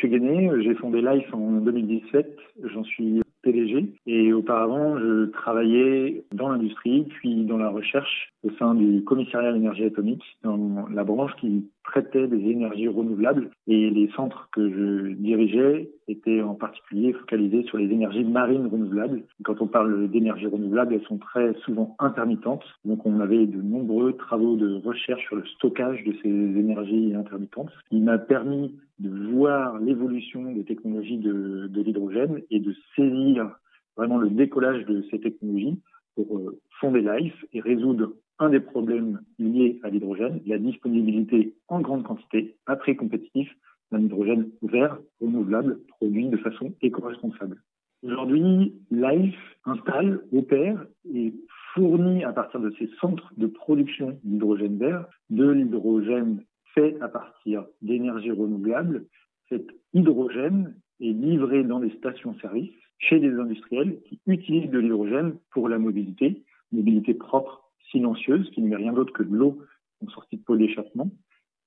suis Guéné, j'ai fondé Life en 2017. J'en suis PDG. Et auparavant, je travaillais dans l'industrie, puis dans la recherche au sein du commissariat à l'énergie atomique, dans la branche qui traitait des énergies renouvelables. Et les centres que je dirigeais étaient en particulier focalisés sur les énergies marines renouvelables. Quand on parle d'énergies renouvelables, elles sont très souvent intermittentes. Donc on avait de nombreux travaux de recherche sur le stockage de ces énergies intermittentes. Il m'a permis de voir l'évolution des technologies de, l'hydrogène et de saisir vraiment le décollage de ces technologies pour euh, fonder Life et résoudre un des problèmes liés à l'hydrogène, la disponibilité en grande quantité, à prix compétitif, d'un hydrogène vert, renouvelable, produit de façon éco-responsable. Aujourd'hui, Life installe, opère et fournit à partir de ses centres de production d'hydrogène vert de l'hydrogène fait à partir d'énergie renouvelable. Cet hydrogène est livré dans des stations-service chez des industriels qui utilisent de l'hydrogène pour la mobilité, mobilité propre, silencieuse, qui n'est rien d'autre que de l'eau en sortie de pôle d'échappement.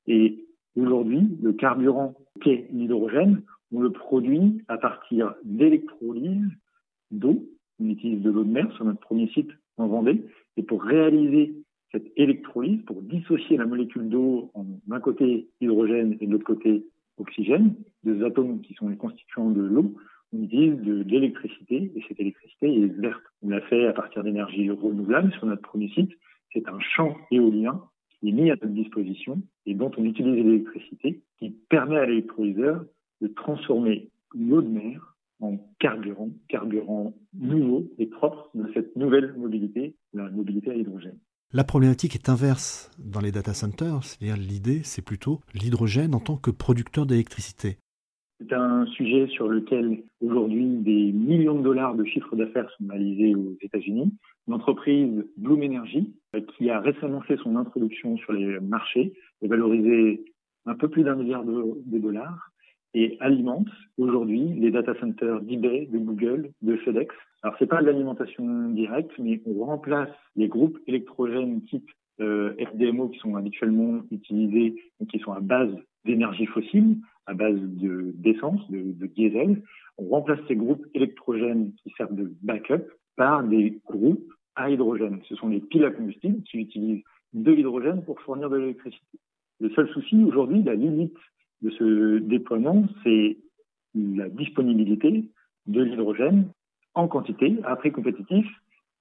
Et aujourd'hui, le carburant qu'est l'hydrogène, on le produit à partir d'électrolyse d'eau. On utilise de l'eau de mer sur notre premier site en Vendée. Et pour réaliser cette électrolyse, pour dissocier la molécule d'eau en d'un côté hydrogène et de l'autre côté oxygène, deux atomes qui sont les constituants de l'eau, on utilise de, l'électricité et cette électricité est verte. On l'a fait à partir d'énergie renouvelable sur notre premier site. C'est un champ éolien qui est mis à notre disposition et dont on utilise l'électricité qui permet à l'électrolyseur de transformer l'eau de mer en carburant, carburant nouveau et propre de cette nouvelle mobilité, la mobilité à l'hydrogène. La problématique est inverse dans les data centers, c'est-à-dire l'idée, c'est plutôt l'hydrogène en tant que producteur d'électricité. C'est un sujet sur lequel aujourd'hui des millions de dollars de chiffre d'affaires sont réalisés aux États-Unis. L'entreprise Bloom Energy, qui a récemment fait son introduction sur les marchés, est valorisée un peu plus d'un milliard de dollars et alimente aujourd'hui les data centers d'eBay, de Google, de FedEx. Alors c'est pas l'alimentation directe, mais on remplace les groupes électrogènes type euh, FDMO qui sont habituellement utilisés et qui sont à base d'énergie fossile, à base de d'essence, de, de diesel. On remplace ces groupes électrogènes qui servent de backup par des groupes à hydrogène. Ce sont les piles à combustible qui utilisent de l'hydrogène pour fournir de l'électricité. Le seul souci aujourd'hui, la limite de ce déploiement, c'est la disponibilité de l'hydrogène en quantité, à prix compétitif.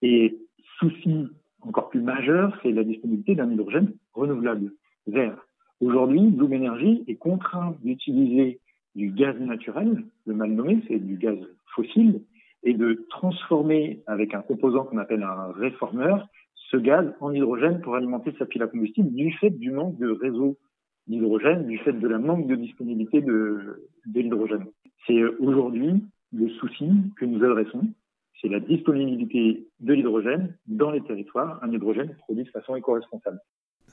Et souci encore plus majeur, c'est la disponibilité d'un hydrogène renouvelable, vert. Aujourd'hui, Bloom Energy est contraint d'utiliser du gaz naturel, le mal nommé, c'est du gaz fossile, et de transformer avec un composant qu'on appelle un réformeur ce gaz en hydrogène pour alimenter sa pile à combustible du fait du manque de réseau d'hydrogène du fait de la manque de disponibilité de, de l'hydrogène. C'est aujourd'hui le souci que nous adressons, c'est la disponibilité de l'hydrogène dans les territoires, un hydrogène produit de façon éco-responsable.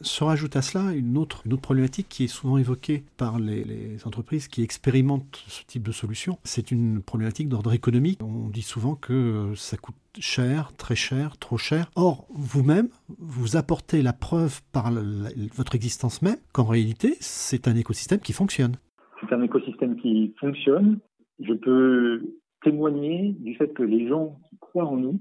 Se rajoute à cela une autre, problématique qui est souvent évoquée par les, entreprises qui expérimentent ce type de solution. C'est une problématique d'ordre économique. On dit souvent que ça coûte cher, très cher, trop cher. Or, vous-même, vous apportez la preuve par votre existence même qu'en réalité, c'est un écosystème qui fonctionne. C'est un écosystème qui fonctionne. Je peux témoigner du fait que les gens qui croient en nous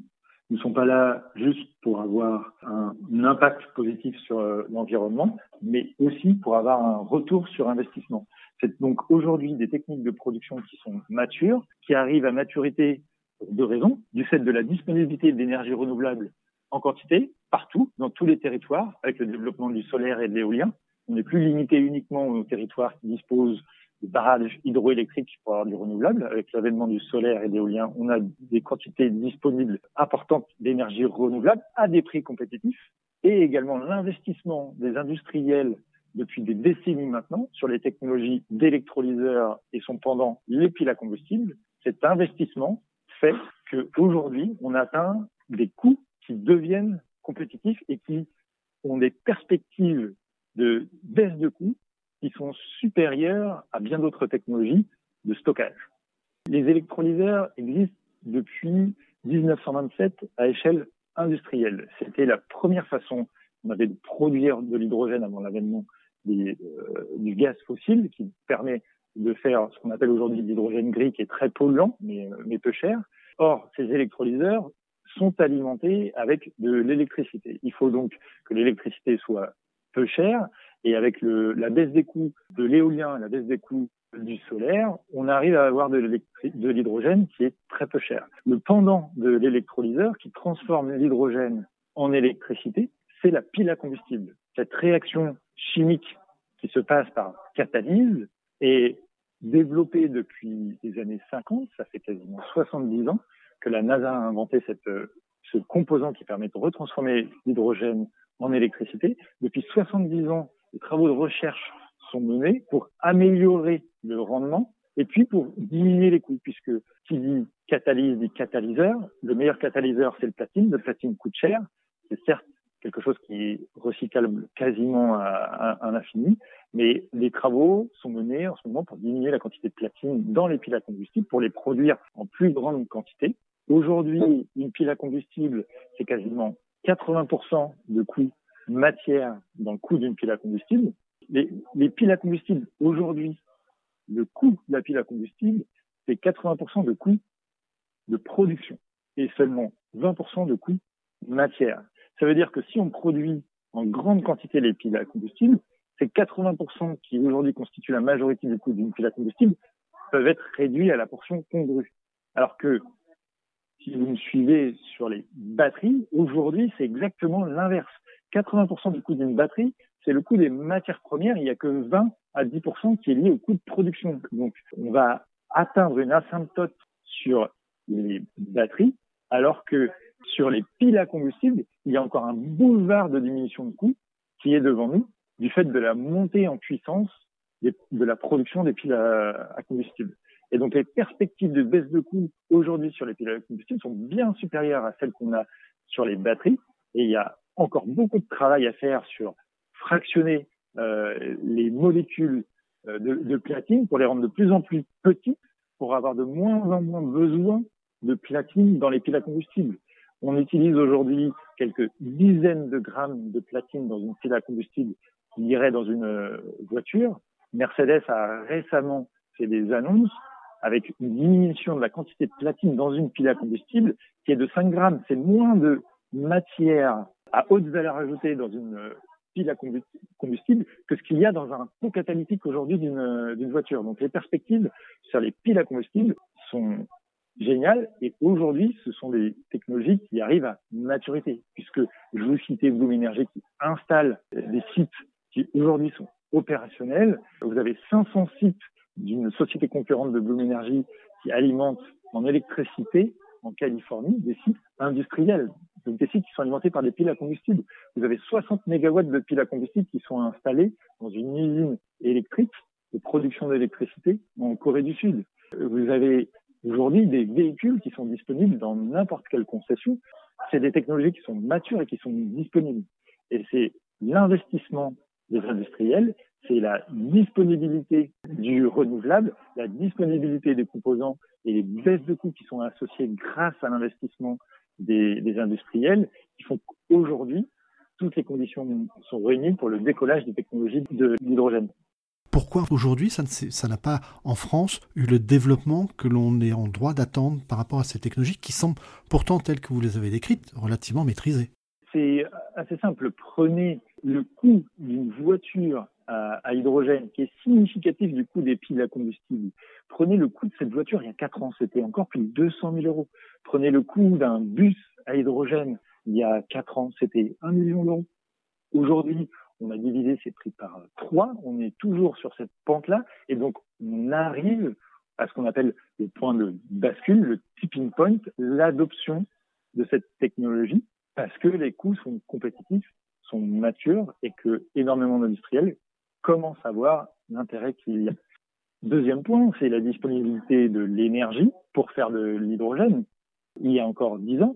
ne sont pas là juste pour avoir un, impact positif sur euh, l'environnement, mais aussi pour avoir un retour sur investissement. C'est donc aujourd'hui des techniques de production qui sont matures, qui arrivent à maturité pour deux raisons, du fait de la disponibilité d'énergie renouvelable en quantité, partout, dans tous les territoires, avec le développement du solaire et de l'éolien. On n'est plus limité uniquement aux territoires qui disposent des barrages hydroélectriques pour avoir du renouvelable. Avec l'avènement du solaire et d'éolien, on a des quantités disponibles importantes d'énergie renouvelable à des prix compétitifs et également l'investissement des industriels depuis des décennies maintenant sur les technologies d'électrolyseurs et son pendant les piles à combustible. Cet investissement fait qu'aujourd'hui, on atteint des coûts qui deviennent compétitifs et qui ont des perspectives de baisse de coûts qui sont supérieurs à bien d'autres technologies de stockage. Les électrolyseurs existent depuis 1927 à échelle industrielle. C'était la première façon qu'on avait de produire de l'hydrogène avant l'avènement euh, du gaz fossile qui permet de faire ce qu'on appelle aujourd'hui l'hydrogène gris qui est très polluant mais peu cher. Or, ces électrolyseurs sont alimentés avec de l'électricité. Il faut donc que l'électricité soit peu chère et avec le, la baisse des coûts de l'éolien, la baisse des coûts du solaire, on arrive à avoir de l'hydrogène qui est très peu cher. Le pendant de l'électrolyseur qui transforme l'hydrogène en électricité, c'est la pile à combustible. Cette réaction chimique qui se passe par catalyse est développée depuis les années 50, ça fait quasiment 70 ans que la NASA a inventé cette, ce composant qui permet de retransformer l'hydrogène en électricité. Depuis 70 ans, les travaux de recherche sont menés pour améliorer le rendement et puis pour diminuer les coûts, puisque qui dit catalyse dit catalyseur. Le meilleur catalyseur, c'est le platine. Le platine coûte cher. C'est certes quelque chose qui est recyclable quasiment à, un infini, mais les travaux sont menés en ce moment pour diminuer la quantité de platine dans les piles à combustible, pour les produire en plus grande quantité. Aujourd'hui, une pile à combustible, c'est quasiment 80% de coût matière dans le coût d'une pile à combustible. Les, les piles à combustible, aujourd'hui, le coût de la pile à combustible, c'est 80% de coût de production et seulement 20% de coût matière. Ça veut dire que si on produit en grande quantité les piles à combustible, ces 80% qui aujourd'hui constituent la majorité du coût d'une pile à combustible peuvent être réduits à la portion congrue. Alors que si vous me suivez sur les batteries, aujourd'hui, c'est exactement l'inverse. 80% du coût d'une batterie, c'est le coût des matières premières. Il n'y a que 20 à 10% qui est lié au coût de production. Donc, on va atteindre une asymptote sur les batteries, alors que sur les piles à combustible, il y a encore un boulevard de diminution de coûts qui est devant nous du fait de la montée en puissance de la production des piles à, combustible. Et donc les perspectives de baisse de coûts aujourd'hui sur les piles à combustible sont bien supérieures à celles qu'on a sur les batteries. Et il y a encore beaucoup de travail à faire sur fractionner euh, les molécules euh, de, de, platine pour les rendre de plus en plus petites pour avoir de moins en moins besoin de platine dans les piles à combustible. On utilise aujourd'hui quelques dizaines de grammes de platine dans une pile à combustible qui irait dans une euh, voiture. Mercedes a récemment fait des annonces avec une diminution de la quantité de platine dans une pile à combustible qui est de 5 grammes. C'est moins de matière à haute valeur ajoutée dans une euh, pile à combustible que ce qu'il y a dans un pot catalytique aujourd'hui d'une euh, voiture. Donc les perspectives sur les piles à combustible sont géniales et aujourd'hui ce sont des technologies qui arrivent à maturité puisque je vous citais Bloom Energy qui installe des sites qui aujourd'hui sont opérationnels. Vous avez 500 sites d'une société concurrente de Bloom Energy qui alimente en électricité en Californie des sites industriels, des sites qui sont alimentés par des piles à combustible. Vous avez 60 mégawatts de piles à combustible qui sont installés dans une usine électrique de production d'électricité en Corée du Sud. Vous avez aujourd'hui des véhicules qui sont disponibles dans n'importe quelle concession. C'est des technologies qui sont matures et qui sont disponibles. Et c'est l'investissement des industriels, c'est la disponibilité du renouvelable, la disponibilité des composants et les baisses de coûts qui sont associées grâce à l'investissement des, des, industriels qui font qu'aujourd'hui, toutes les conditions sont réunies pour le décollage des technologies de l'hydrogène. Pourquoi aujourd'hui ça n'a pas en France eu le développement que l'on est en droit d'attendre par rapport à ces technologies qui semblent pourtant telles que vous les avez décrites relativement maîtrisées? C'est assez simple. Prenez le coût d'une voiture à, hydrogène qui est significatif du coût des piles à combustible. Prenez le coût de cette voiture il y a quatre ans, c'était encore plus de 200 000 euros. Prenez le coût d'un bus à hydrogène il y a quatre ans, c'était un million d'euros. Aujourd'hui, on a divisé ces prix par trois, on est toujours sur cette pente-là, et donc on arrive à ce qu'on appelle le point de bascule, le tipping point, l'adoption de cette technologie, parce que les coûts sont compétitifs, sont matures, et que énormément d'industriels commencent à voir l'intérêt qu'il y a. Deuxième point, c'est la disponibilité de l'énergie pour faire de l'hydrogène. Il y a encore dix ans,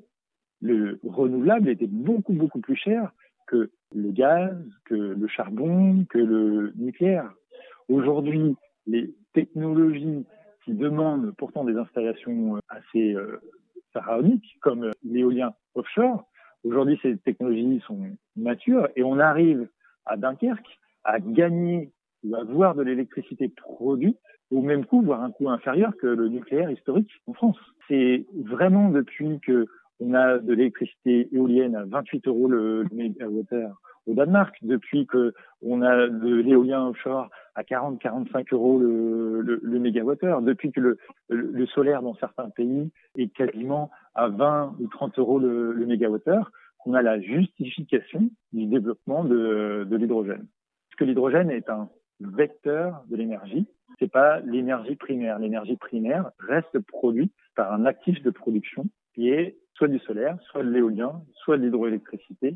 le renouvelable était beaucoup, beaucoup plus cher que le gaz, que le charbon, que le nucléaire. Aujourd'hui, les technologies qui demandent pourtant des installations assez euh, pharaoniques, comme l'éolien offshore, aujourd'hui ces technologies sont matures et on arrive à Dunkerque à gagner ou à avoir de l'électricité produite au même coût, voire un coût inférieur que le nucléaire historique en France. C'est vraiment depuis que on a de l'électricité éolienne à 28 euros le, mégawattheure au Danemark, depuis que on a de l'éolien offshore à 40-45 euros le, le, le mégawattheure, depuis que le, solaire dans certains pays est quasiment à 20 ou 30 euros le, mégawattheure, qu'on a la justification du développement de l'hydrogène. Que l'hydrogène est un vecteur de l'énergie, c'est pas l'énergie primaire. L'énergie primaire reste produite par un actif de production qui est soit du solaire, soit de l'éolien, soit de l'hydroélectricité,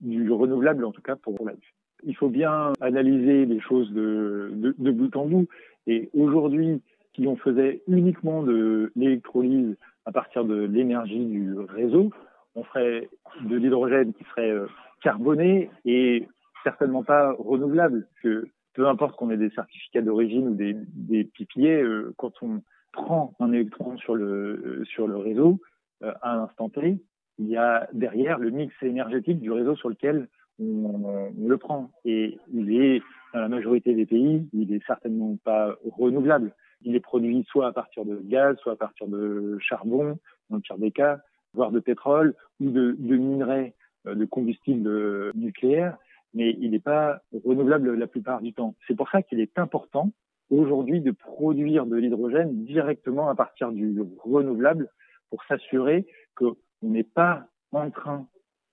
du renouvelable en tout cas pour la vie. Il faut bien analyser les choses de, de, de bout en bout. Et aujourd'hui, si on faisait uniquement de l'électrolyse à partir de l'énergie du réseau, on ferait de l'hydrogène qui serait euh, carboné et certainement pas renouvelable. Que peu importe qu'on ait des certificats d'origine ou des, des euh, quand on prend un électron sur le, euh, sur le réseau, euh, à un instant T, il y a derrière le mix énergétique du réseau sur lequel on, le prend. Et il est, dans la majorité des pays, il est certainement pas renouvelable. Il est produit soit à partir de gaz, soit à partir de charbon, dans le pire des cas, voire de pétrole ou de, de minerais, euh, de combustible nucléaire, mais il n'est pas renouvelable la plupart du temps. C'est pour ça qu'il est important aujourd'hui de produire de l'hydrogène directement à partir du renouvelable pour s'assurer qu'on n'est pas en train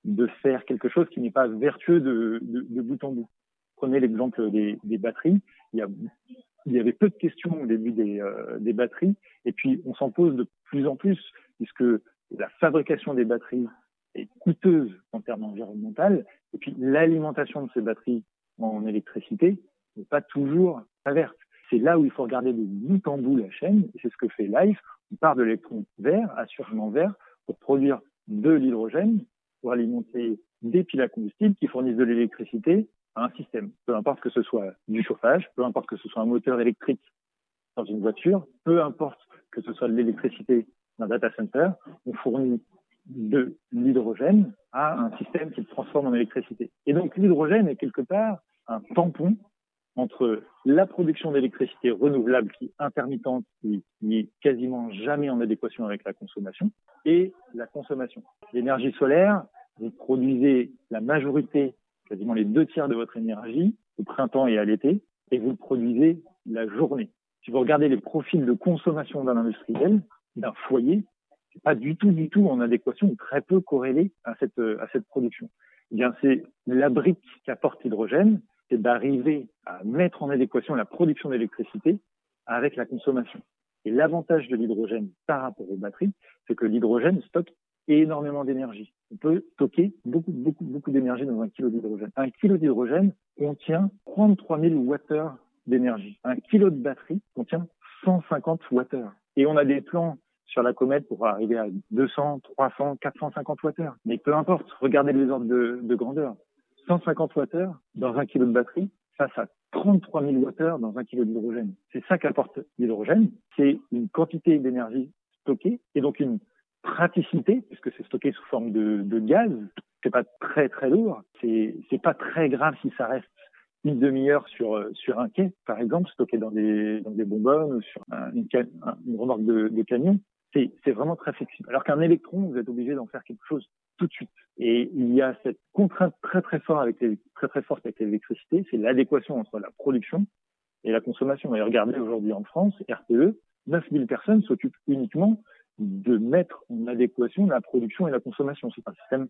de faire quelque chose qui n'est pas vertueux de, bout en bout. Prenez l'exemple des, batteries. Il y, avait peu de questions au début euh, des batteries, et puis on s'en pose de plus en plus, puisque la fabrication des batteries est coûteuse en termes environnementaux, et puis l'alimentation de ces batteries en électricité n'est pas toujours verte. C'est là où il faut regarder de bout en bout la chaîne, c'est ce que fait Life. On part de l'électron vert, assurément vert, pour produire de l'hydrogène, pour alimenter des piles à combustible qui fournissent de l'électricité à un système. Peu importe que ce soit du chauffage, peu importe que ce soit un moteur électrique dans une voiture, peu importe que ce soit de l'électricité d'un data center, on fournit de l'hydrogène à un système qui le transforme en électricité. Et donc l'hydrogène est quelque part un tampon entre la production d'électricité renouvelable qui est intermittente, qui n'est quasiment jamais en adéquation avec la consommation, et la consommation. L'énergie solaire, vous produisez la majorité, quasiment les deux tiers de votre énergie au printemps et à l'été, et vous le produisez la journée. Si vous regardez les profils de consommation d'un industriel, d'un foyer, pas du tout, du tout en adéquation ou très peu corrélé à cette, à cette production. Eh bien, c'est la brique qu'apporte l'hydrogène c'est d'arriver à mettre en adéquation la production d'électricité avec la consommation. Et l'avantage de l'hydrogène par rapport aux batteries, c'est que l'hydrogène stocke énormément d'énergie. On peut stocker beaucoup, beaucoup, beaucoup d'énergie dans un kilo d'hydrogène. Un kilo d'hydrogène contient 33 000 Wh d'énergie. Un kilo de batterie contient 150 Wh. Et on a des plans sur la comète pour arriver à 200, 300, 450 Wh. Mais peu importe, regardez les ordres de, de grandeur. 150 Wh dans un kilo de batterie face à 33 000 Wh dans un kilo d'hydrogène. C'est ça qu'apporte l'hydrogène. C'est une quantité d'énergie stockée et donc une praticité, puisque c'est stocké sous forme de, de gaz. C'est pas très très lourd. C'est c'est pas très grave si ça reste une demi-heure sur sur un quai, par exemple, stocké dans des dans des bonbonnes ou sur une, remorque de camion. C'est vraiment très flexible. Alors qu'un électron, vous êtes obligé d'en faire quelque chose tout de suite. Et il y a cette contrainte très très forte avec les, très très forte avec l'électricité, c'est l'adéquation entre la production et la consommation. Et regardez aujourd'hui en France, RTE, 9000 personnes s'occupent uniquement de mettre en adéquation la production et la consommation. C'est un système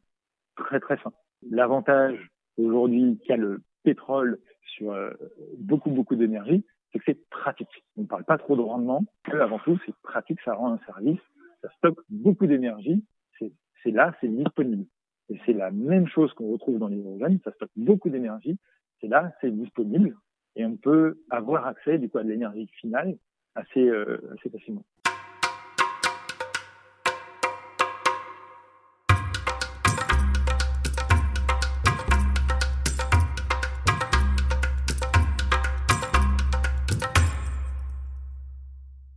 très très fin. L'avantage aujourd'hui qu'a le pétrole sur euh, beaucoup beaucoup d'énergie, c'est que c'est pratique. On ne parle pas trop de rendement, avant tout c'est pratique, ça rend un service, ça stocke beaucoup d'énergie, c'est là, c'est disponible. Et c'est la même chose qu'on retrouve dans l'hydrogène, ça stocke beaucoup d'énergie, c'est là, c'est disponible, et on peut avoir accès du coup à de l'énergie finale assez, euh, assez facilement.